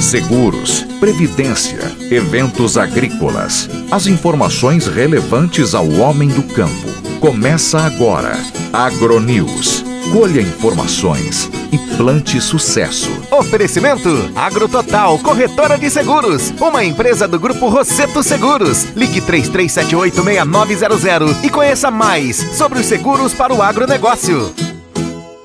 Seguros, previdência, eventos agrícolas. As informações relevantes ao homem do campo. Começa agora. AgroNews. Colha informações e plante sucesso. Oferecimento AgroTotal, corretora de seguros. Uma empresa do Grupo Rosseto Seguros. Ligue 33786900 e conheça mais sobre os seguros para o agronegócio.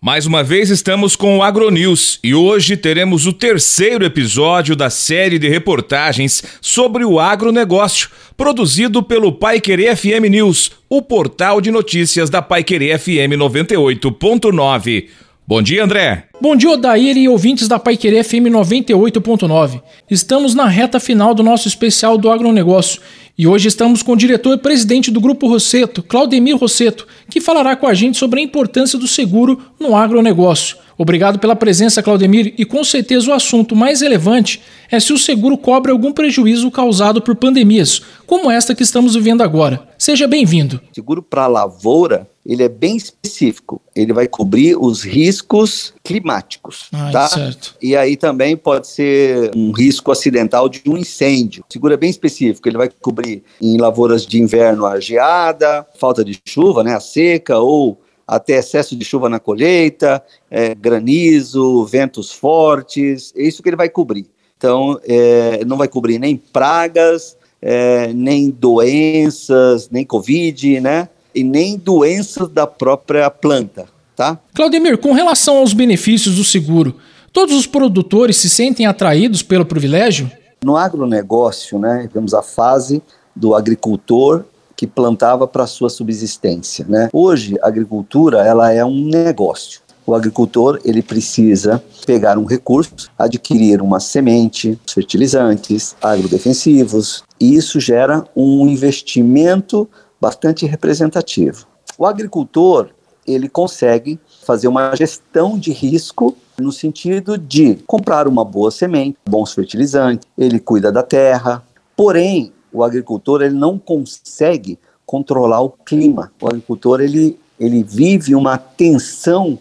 Mais uma vez estamos com o AgroNews e hoje teremos o terceiro episódio da série de reportagens sobre o agronegócio, produzido pelo Pai Querer FM News, o portal de notícias da Pai Querer FM 98.9. Bom dia, André. Bom dia, Odair e ouvintes da Pai FM 98.9. Estamos na reta final do nosso especial do agronegócio e hoje estamos com o diretor presidente do Grupo Rosseto, Claudemir Rosseto, que falará com a gente sobre a importância do seguro no agronegócio. Obrigado pela presença, Claudemir, e com certeza o assunto mais relevante é se o seguro cobre algum prejuízo causado por pandemias, como esta que estamos vivendo agora. Seja bem-vindo. Seguro para lavoura, ele é bem específico. Ele vai cobrir os riscos climáticos, Ai, tá? certo. E aí também pode ser um risco acidental de um incêndio. O seguro é bem específico. Ele vai cobrir em lavouras de inverno a geada, falta de chuva, né, a seca ou até excesso de chuva na colheita, é, granizo, ventos fortes, é isso que ele vai cobrir. Então, é, não vai cobrir nem pragas, é, nem doenças, nem Covid, né? E nem doenças da própria planta, tá? Claudemir, com relação aos benefícios do seguro, todos os produtores se sentem atraídos pelo privilégio? No agronegócio, né, vemos a fase do agricultor que plantava para sua subsistência, né? Hoje, a agricultura, ela é um negócio. O agricultor, ele precisa pegar um recurso, adquirir uma semente, fertilizantes, agrodefensivos, e isso gera um investimento bastante representativo. O agricultor, ele consegue fazer uma gestão de risco no sentido de comprar uma boa semente, bons fertilizantes, ele cuida da terra. Porém, o agricultor ele não consegue controlar o clima. O agricultor ele, ele vive uma tensão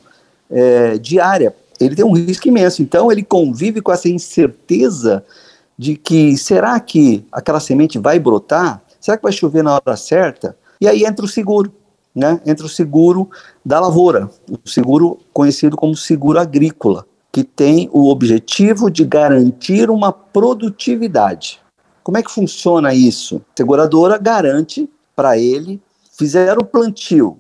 é, diária. Ele tem um risco imenso. Então ele convive com essa incerteza de que será que aquela semente vai brotar? Será que vai chover na hora certa? E aí entra o seguro, né? Entra o seguro da lavoura, o seguro conhecido como seguro agrícola, que tem o objetivo de garantir uma produtividade. Como é que funciona isso? A seguradora garante para ele, fizer o plantio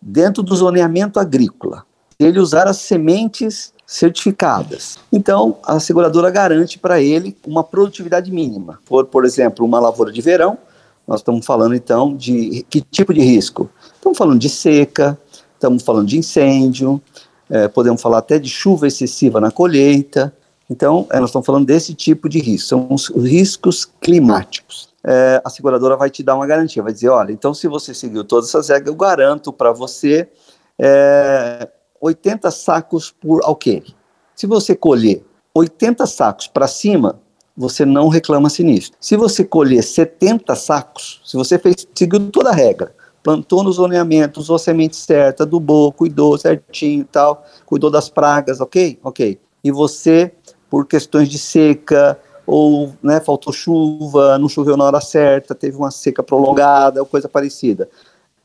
dentro do zoneamento agrícola, ele usar as sementes certificadas. Então, a seguradora garante para ele uma produtividade mínima. For, por exemplo, uma lavoura de verão, nós estamos falando então de que tipo de risco? Estamos falando de seca, estamos falando de incêndio, é, podemos falar até de chuva excessiva na colheita. Então, é, nós estamos falando desse tipo de risco, são os riscos climáticos. É, a seguradora vai te dar uma garantia, vai dizer, olha, então se você seguiu todas essas regras, eu garanto para você é, 80 sacos por alqueire. Se você colher 80 sacos para cima, você não reclama sinistro. Se você colher 70 sacos, se você fez, seguiu toda a regra, plantou no zoneamento, usou a semente certa, adubou, cuidou certinho e tal, cuidou das pragas, ok? Ok. E você, por questões de seca, ou né, faltou chuva, não choveu na hora certa, teve uma seca prolongada, ou coisa parecida.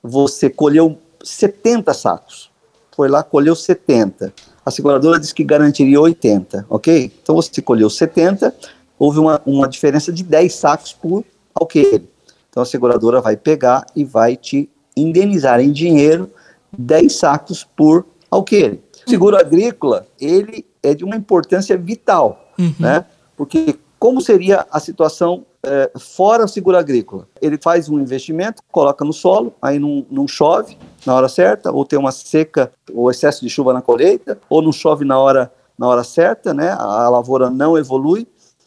Você colheu 70 sacos, foi lá, colheu 70. A seguradora disse que garantiria 80, ok? Então você colheu 70, houve uma, uma diferença de 10 sacos por alqueire. Então a seguradora vai pegar e vai te indenizar em dinheiro 10 sacos por alqueire. O seguro agrícola, ele é de uma importância vital, Uhum. né? Porque como seria a situação é, fora o seguro agrícola? Ele faz um investimento, coloca no solo, aí não, não chove na hora certa, ou tem uma seca ou excesso de chuva na colheita, ou não chove na hora, na hora certa, né? A, a lavoura não evolui,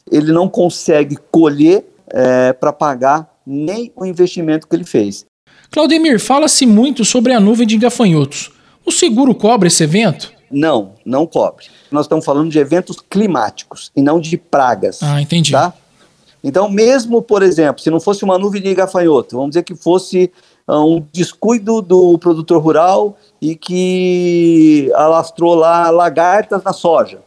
ele não consegue colher é, para pagar nem o investimento que ele fez. Claudemir, fala-se muito sobre a nuvem de gafanhotos. O seguro cobre esse evento? Não, não cobre. Nós estamos falando de eventos climáticos e não de pragas. Ah, entendi. Tá? Então, mesmo, por exemplo, se não fosse uma nuvem de gafanhoto, vamos dizer que fosse ah, um descuido do produtor rural e que alastrou lá lagartas na soja.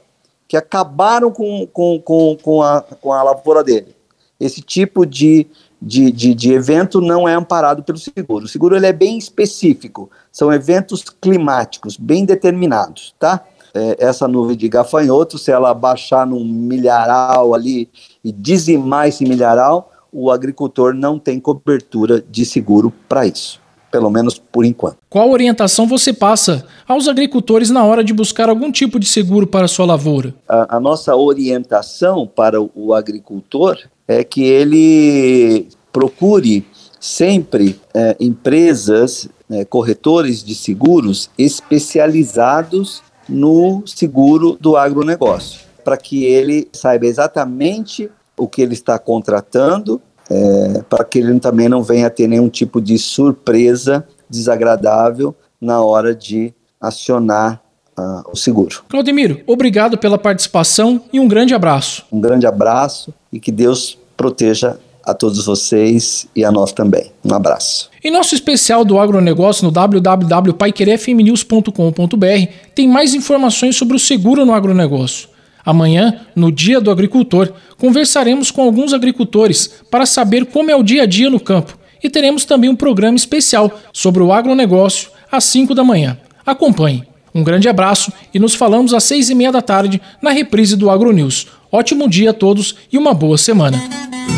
que acabaram com, com, com, com, a, com a lavoura dele. Esse tipo de, de, de, de, evento não é amparado pelo seguro. O seguro ele é bem específico, são eventos climáticos bem determinados, tá? É, essa nuvem de gafanhoto, se ela baixar num milharal ali e dizimar esse milharal, o agricultor não tem cobertura de seguro para isso pelo menos por enquanto. Qual orientação você passa aos agricultores na hora de buscar algum tipo de seguro para a sua lavoura? A, a nossa orientação para o, o, agricultor é que ele procure sempre é, empresas, é, corretores de seguros especializados no seguro do agronegócio, para que ele saiba exatamente o que ele está contratando é, para que ele também não venha ter nenhum tipo de surpresa desagradável na hora de acionar uh, o seguro. Claudemiro, obrigado pela participação e um grande abraço. Um grande abraço e que Deus proteja a todos vocês e a nós também. Um abraço. Em nosso especial do agronegócio no www.paiquerefmnews.com.br tem mais informações sobre o seguro no agronegócio. Amanhã, no Dia do Agricultor, conversaremos com alguns agricultores para saber como é o dia a dia no campo e teremos também um programa especial sobre o agronegócio às 5 da manhã. Acompanhe. Um grande abraço e nos falamos às seis e meia da tarde na reprise do AgroNews. Ótimo dia a todos e uma boa semana.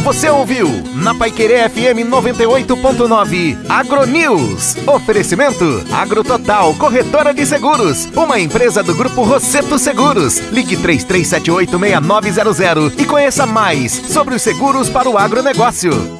Você ouviu na Paiquerê FM 98.9 Agronews. Oferecimento Agrototal Corretora de Seguros, uma empresa do grupo Rosseto Seguros. Ligue 33786900 e conheça mais sobre os seguros para o agronegócio.